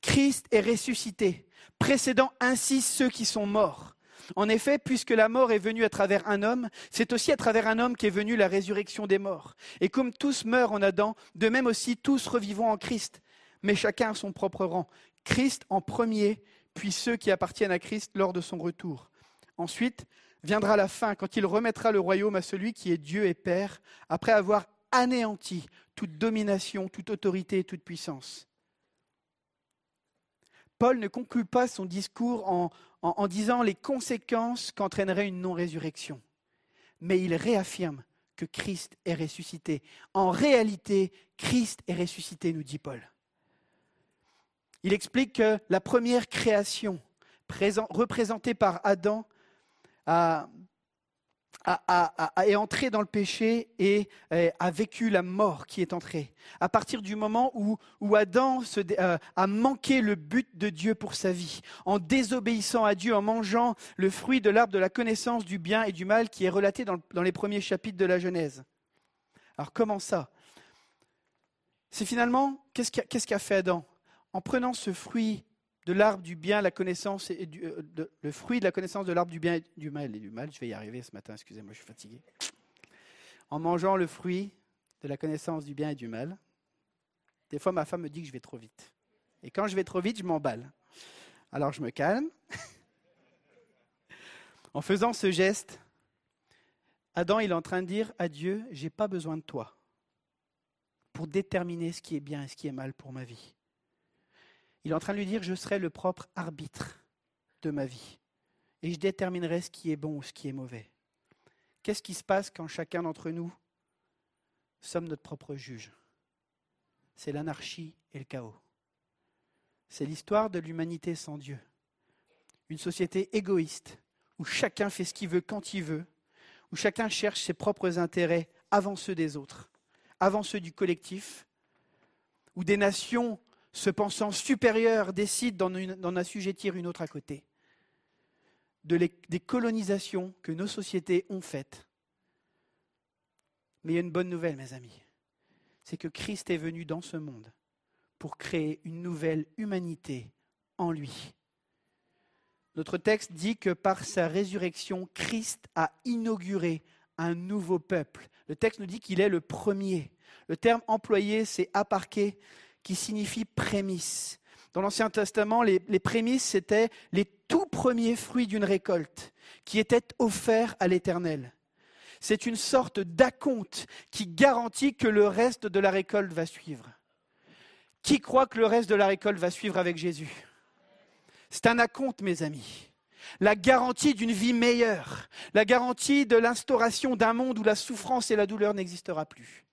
Speaker 4: Christ est ressuscité précédant ainsi ceux qui sont morts. En effet, puisque la mort est venue à travers un homme, c'est aussi à travers un homme qu'est venue la résurrection des morts. Et comme tous meurent en Adam, de même aussi tous revivons en Christ, mais chacun à son propre rang. Christ en premier, puis ceux qui appartiennent à Christ lors de son retour. Ensuite viendra la fin, quand il remettra le royaume à celui qui est Dieu et Père, après avoir anéanti toute domination, toute autorité et toute puissance. Paul ne conclut pas son discours en, disant les conséquences qu'entraînerait une non-résurrection, mais il réaffirme que Christ est ressuscité. En réalité, Christ est ressuscité, nous dit Paul. Il explique que la première création, représentée par Adam, a, est entré dans le péché et a vécu la mort qui est entrée. À partir du moment où, où Adam euh, a manqué le but de Dieu pour sa vie, en désobéissant à Dieu, en mangeant le fruit de l'arbre de la connaissance du bien et du mal qui est relaté dans, dans les premiers chapitres de la Genèse. Alors comment ça? C'est finalement, qu'est-ce qu'a qu fait Adam? En prenant ce fruit de l'arbre du bien, la connaissance et euh, le fruit de la connaissance de l'arbre du bien et du mal et du mal. Je vais y arriver ce matin, excusez-moi, je suis fatigué. En mangeant le fruit de la connaissance du bien et du mal, des fois ma femme me dit que je vais trop vite. Et quand je vais trop vite, je m'emballe. Alors je me calme. [laughs] en faisant ce geste, Adam il est en train de dire à Dieu, j'ai pas besoin de toi pour déterminer ce qui est bien et ce qui est mal pour ma vie. Il est en train de lui dire, je serai le propre arbitre de ma vie. Et je déterminerai ce qui est bon ou ce qui est mauvais. Qu'est-ce qui se passe quand chacun d'entre nous sommes notre propre juge? C'est l'anarchie et le chaos. C'est l'histoire de l'humanité sans Dieu. Une société égoïste, où chacun fait ce qu'il veut quand il veut, où chacun cherche ses propres intérêts avant ceux des autres, avant ceux du collectif, où des nations se pensant supérieur, décide d'en assujettir une autre à côté. De des colonisations que nos sociétés ont faites. Mais il y a une bonne nouvelle, mes amis. C'est que Christ est venu dans ce monde pour créer une nouvelle humanité en lui. Notre texte dit que par sa résurrection, Christ a inauguré un nouveau peuple. Le texte nous dit qu'il est le premier. Le terme employé, c'est aparqué, qui signifie prémisse. Dans l'Ancien Testament, les, prémices, c'était les tout premiers fruits d'une récolte qui étaient offerts à l'Éternel. C'est une sorte d'acompte qui garantit que le reste de la récolte va suivre. Qui croit que le reste de la récolte va suivre avec Jésus? C'est un acompte, mes amis. La garantie d'une vie meilleure, la garantie de l'instauration d'un monde où la souffrance et la douleur n'existera plus.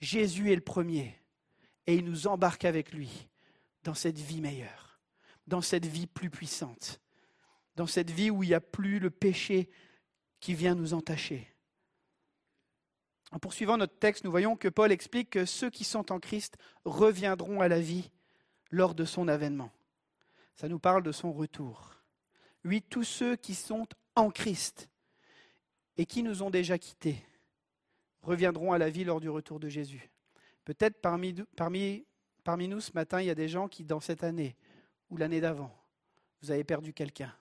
Speaker 4: Jésus est le premier et il nous embarque avec lui dans cette vie meilleure, dans cette vie plus puissante, dans cette vie où il n'y a plus le péché qui vient nous entacher. En poursuivant notre texte, nous voyons que Paul explique que ceux qui sont en Christ reviendront à la vie lors de son avènement. Ça nous parle de son retour. Oui, tous ceux qui sont en Christ et qui nous ont déjà quittés reviendront à la vie lors du retour de Jésus. Peut-être parmi, nous ce matin, il y a des gens qui, dans cette année ou l'année d'avant, vous avez perdu quelqu'un.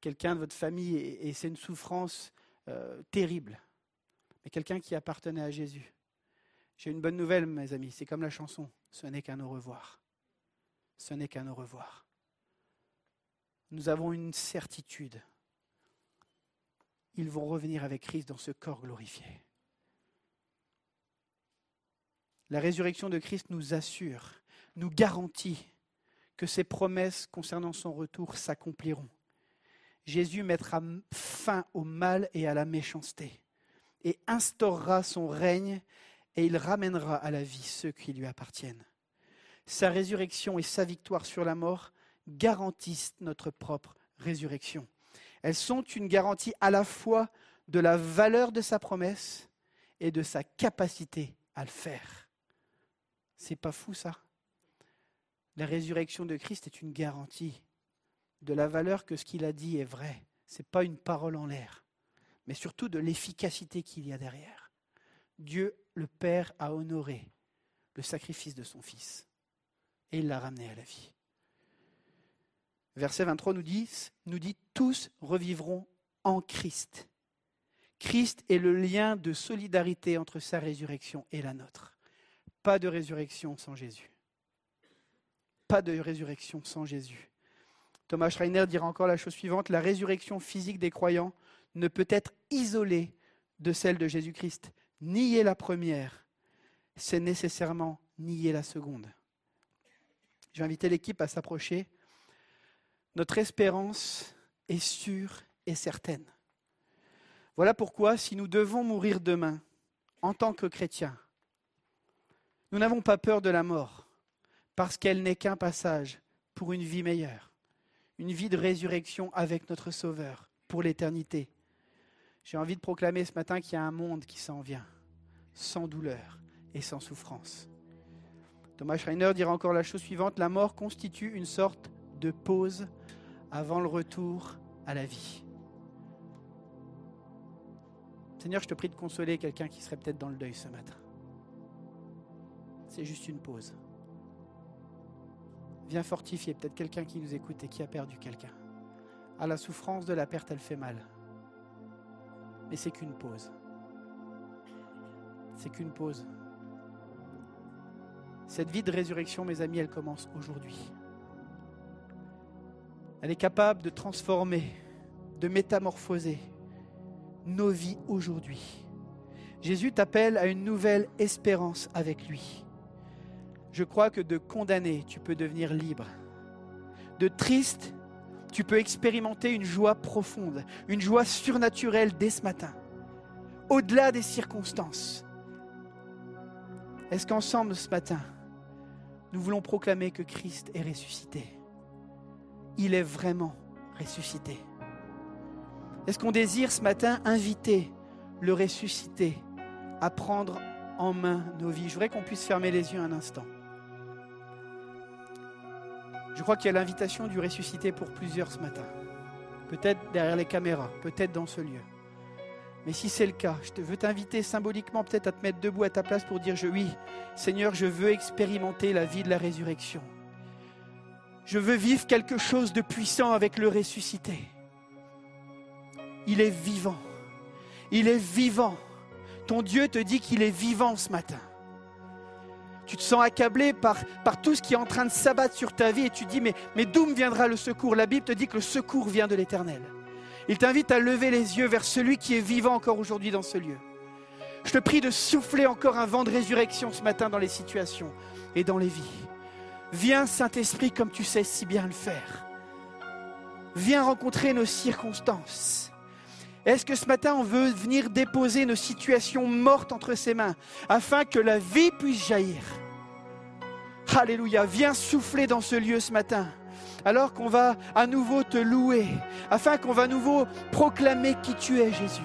Speaker 4: Quelqu'un de votre famille, et, c'est une souffrance euh, terrible. Mais quelqu'un qui appartenait à Jésus. J'ai une bonne nouvelle, mes amis, c'est comme la chanson, ce n'est qu'un au revoir. Ce n'est qu'un au revoir. Nous avons une certitude. Ils vont revenir avec Christ dans ce corps glorifié. La résurrection de Christ nous assure, nous garantit que ses promesses concernant son retour s'accompliront. Jésus mettra fin au mal et à la méchanceté et instaurera son règne et il ramènera à la vie ceux qui lui appartiennent. Sa résurrection et sa victoire sur la mort garantissent notre propre résurrection. Elles sont une garantie à la fois de la valeur de sa promesse et de sa capacité à le faire. C'est pas fou ça? La résurrection de Christ est une garantie de la valeur que ce qu'il a dit est vrai. Ce n'est pas une parole en l'air, mais surtout de l'efficacité qu'il y a derrière. Dieu le Père a honoré le sacrifice de son Fils et il l'a ramené à la vie. Verset 23 nous dit, nous dit Tous revivront en Christ. Christ est le lien de solidarité entre sa résurrection et la nôtre. Pas de résurrection sans Jésus. Pas de résurrection sans Jésus. Thomas Schreiner dira encore la chose suivante, la résurrection physique des croyants ne peut être isolée de celle de Jésus-Christ. Nier la première, c'est nécessairement nier la seconde. Je vais inviter l'équipe à s'approcher. Notre espérance est sûre et certaine. Voilà pourquoi, si nous devons mourir demain, en tant que chrétiens, nous n'avons pas peur de la mort, parce qu'elle n'est qu'un passage pour une vie meilleure, une vie de résurrection avec notre Sauveur pour l'éternité. J'ai envie de proclamer ce matin qu'il y a un monde qui s'en vient, sans douleur et sans souffrance. Thomas Schreiner dira encore la chose suivante, la mort constitue une sorte de pause avant le retour à la vie. Seigneur, je te prie de consoler quelqu'un qui serait peut-être dans le deuil ce matin. C'est juste une pause. Viens fortifier peut-être quelqu'un qui nous écoute et qui a perdu quelqu'un. À la souffrance de la perte, elle fait mal. Mais c'est qu'une pause. C'est qu'une pause. Cette vie de résurrection, mes amis, elle commence aujourd'hui. Elle est capable de transformer, de métamorphoser nos vies aujourd'hui. Jésus t'appelle à une nouvelle espérance avec lui. Je crois que de condamner, tu peux devenir libre. De triste, tu peux expérimenter une joie profonde, une joie surnaturelle dès ce matin, au-delà des circonstances. Est-ce qu'ensemble ce matin, nous voulons proclamer que Christ est ressuscité? Il est vraiment ressuscité. Est-ce qu'on désire ce matin inviter le ressuscité à prendre en main nos vies? Je voudrais qu'on puisse fermer les yeux un instant. Je crois qu'il y a l'invitation du ressuscité pour plusieurs ce matin. Peut-être derrière les caméras, peut-être dans ce lieu. Mais si c'est le cas, je te veux t'inviter symboliquement peut-être à te mettre debout à ta place pour dire je oui, Seigneur, je veux expérimenter la vie de la résurrection. Je veux vivre quelque chose de puissant avec le ressuscité. Il est vivant. Il est vivant. Ton Dieu te dit qu'il est vivant ce matin. Tu te sens accablé par, tout ce qui est en train de s'abattre sur ta vie et tu dis mais, mais d'où viendra le secours? La Bible te dit que le secours vient de l'Éternel. Il t'invite à lever les yeux vers celui qui est vivant encore aujourd'hui dans ce lieu. Je te prie de souffler encore un vent de résurrection ce matin dans les situations et dans les vies. Viens Saint-Esprit comme tu sais si bien le faire. Viens rencontrer nos circonstances. Est-ce que ce matin, on veut venir déposer nos situations mortes entre ses mains afin que la vie puisse jaillir? Alléluia. Viens souffler dans ce lieu ce matin. Alors qu'on va à nouveau te louer, afin qu'on va à nouveau proclamer qui tu es, Jésus.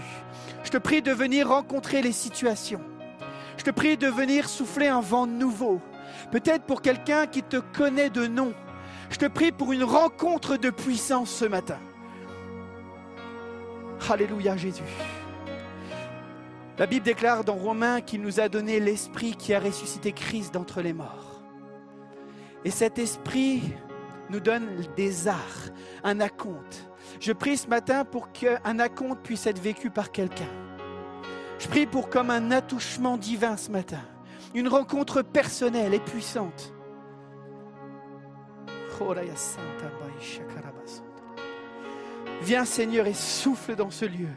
Speaker 4: Je te prie de venir rencontrer les situations. Je te prie de venir souffler un vent nouveau. Peut-être pour quelqu'un qui te connaît de nom. Je te prie pour une rencontre de puissance ce matin. Alléluia Jésus. La Bible déclare dans Romains qu'il nous a donné l'Esprit qui a ressuscité Christ d'entre les morts. Et cet Esprit nous donne des arts, un acompte. Je prie ce matin pour qu'un acompte puisse être vécu par quelqu'un. Je prie pour comme un attouchement divin ce matin, une rencontre personnelle et puissante. Viens Seigneur et souffle dans ce lieu.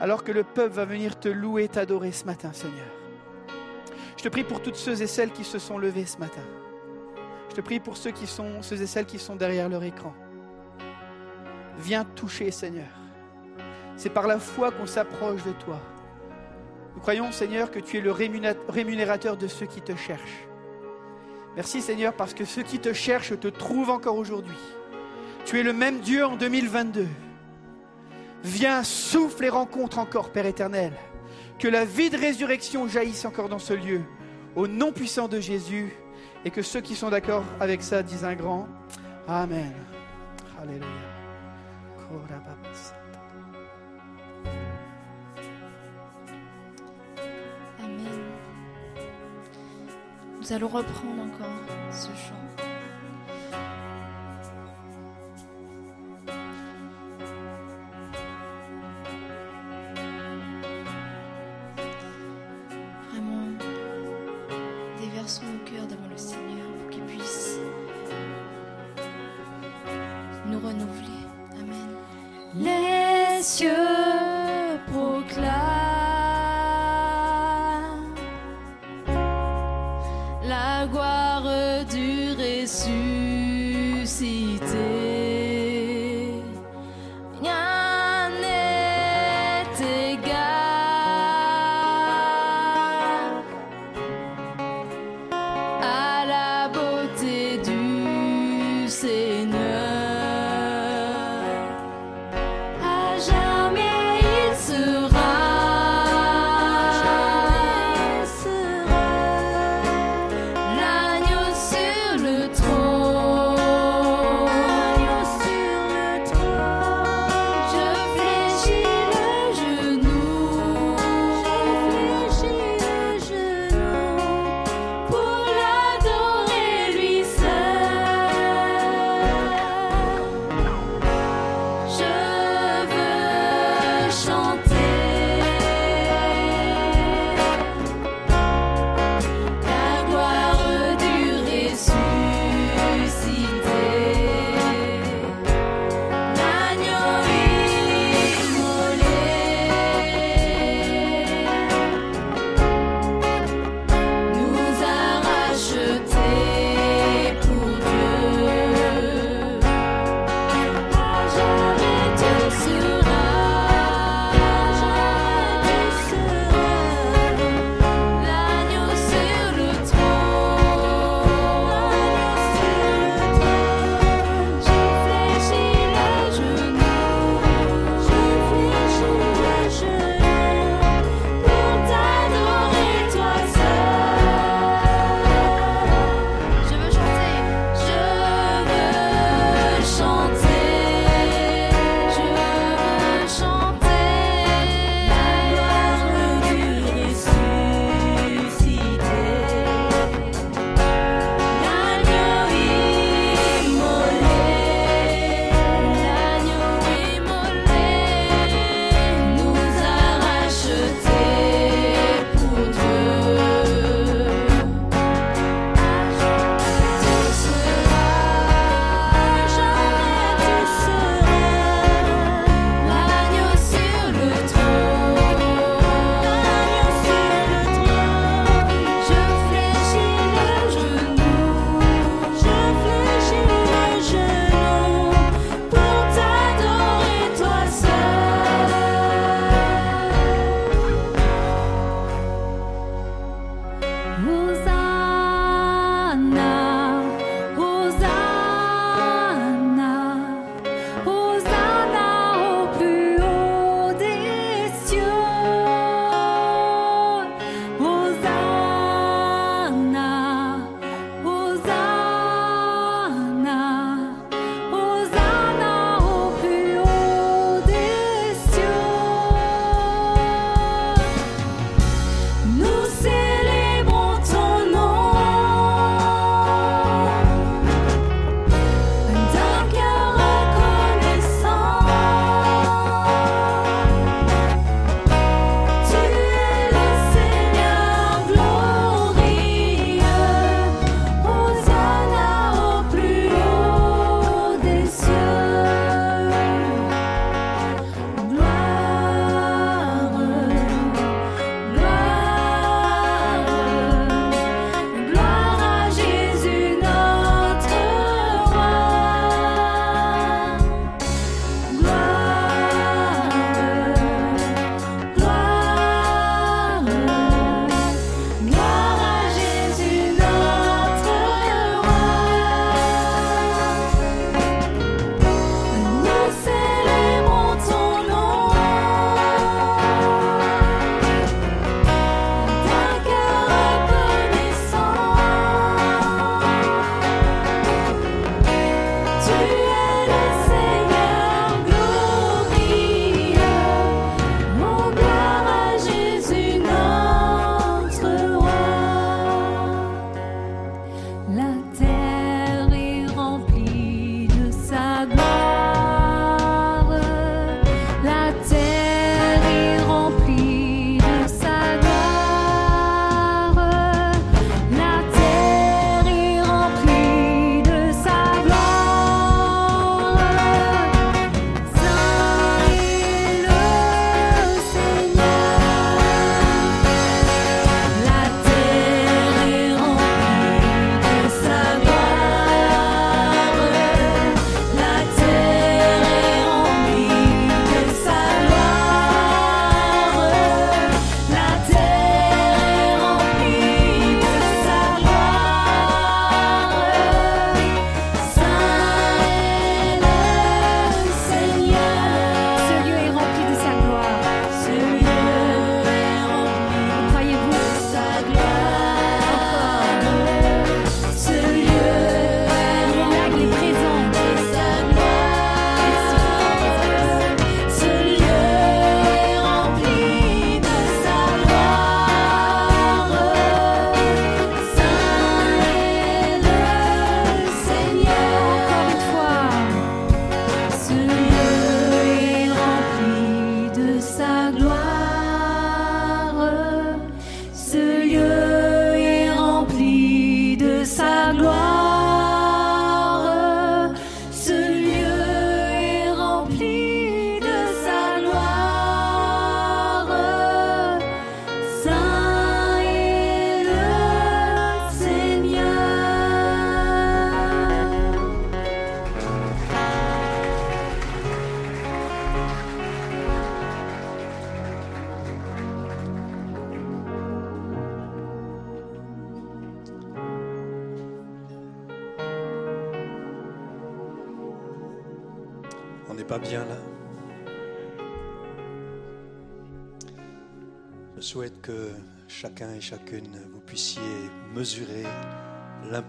Speaker 4: Alors que le peuple va venir te louer, t'adorer ce matin, Seigneur. Je te prie pour toutes ceux et celles qui se sont levés ce matin. Je te prie pour ceux, qui sont, ceux et celles qui sont derrière leur écran. Viens toucher, Seigneur. C'est par la foi qu'on s'approche de toi. Nous croyons, Seigneur, que tu es le rémunérateur de ceux qui te cherchent. Merci, Seigneur, parce que ceux qui te cherchent te trouvent encore aujourd'hui. Tu es le même Dieu en 2022. Viens, souffle et rencontre encore, Père éternel. Que la vie de résurrection jaillisse encore dans ce lieu. Au nom puissant de Jésus. Et que ceux qui sont d'accord avec ça disent un grand Amen. Alléluia.
Speaker 2: Amen. Nous allons reprendre encore ce chant.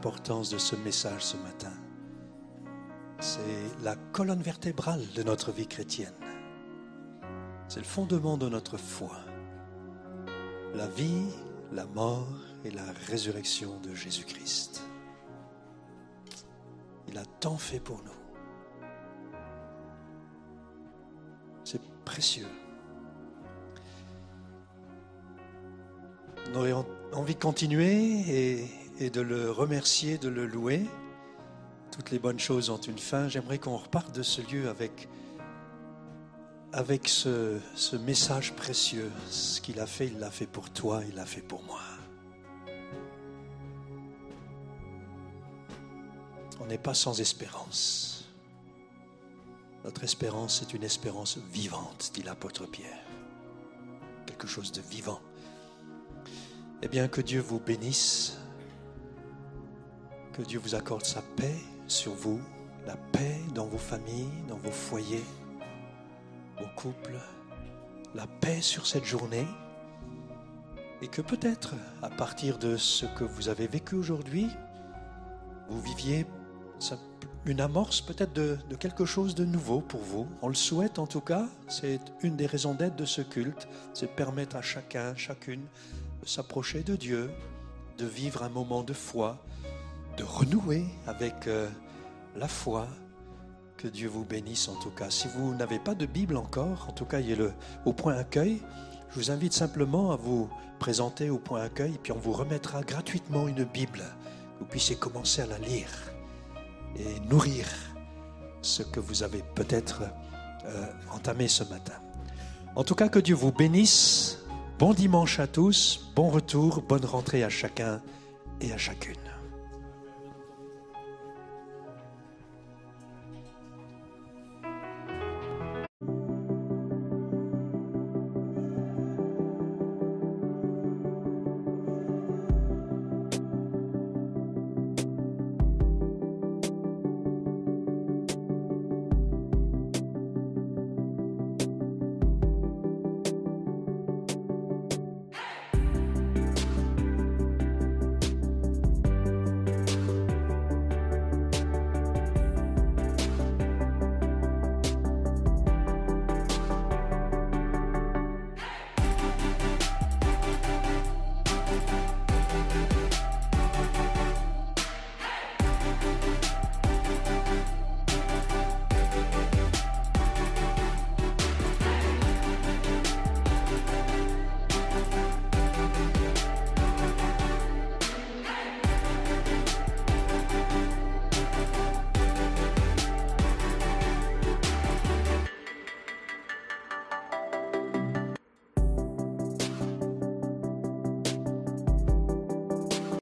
Speaker 1: L'importance de ce message ce matin. C'est la colonne vertébrale de notre vie chrétienne. C'est le fondement de notre foi. La vie, la mort et la résurrection de Jésus-Christ. Il a tant fait pour nous. C'est précieux. On aurait en- envie de continuer et, et de le remercier, de le louer. Toutes les bonnes choses ont une fin. J'aimerais qu'on reparte de ce lieu avec, ce, ce message précieux. Ce qu'il a fait, il l'a fait pour toi, il l'a fait pour moi. On n'est pas sans espérance. Notre espérance est une espérance vivante, dit l'apôtre Pierre. Quelque chose de vivant. Eh bien, que Dieu vous bénisse, que Dieu vous accorde sa paix sur vous, la paix dans vos familles, dans vos foyers, vos couples, la paix sur cette journée, et que peut-être, à partir de ce que vous avez vécu aujourd'hui, vous viviez une amorce peut-être de, de quelque chose de nouveau pour vous. On le souhaite en tout cas. C'est une des raisons d'être de ce culte. C'est de permettre à chacun, chacune de s'approcher de Dieu, de vivre un moment de foi, de renouer avec euh, la foi. Que Dieu vous bénisse en tout cas. Si vous n'avez pas de Bible encore, en tout cas, il y a le, au point accueil. Je vous invite simplement à vous présenter au point accueil, puis on vous remettra gratuitement une Bible. Vous puissiez commencer à la lire et nourrir ce que vous avez peut-être euh, entamé ce matin. En tout cas, que Dieu vous bénisse. Bon dimanche à tous, bon retour, bonne rentrée à chacun et à chacune.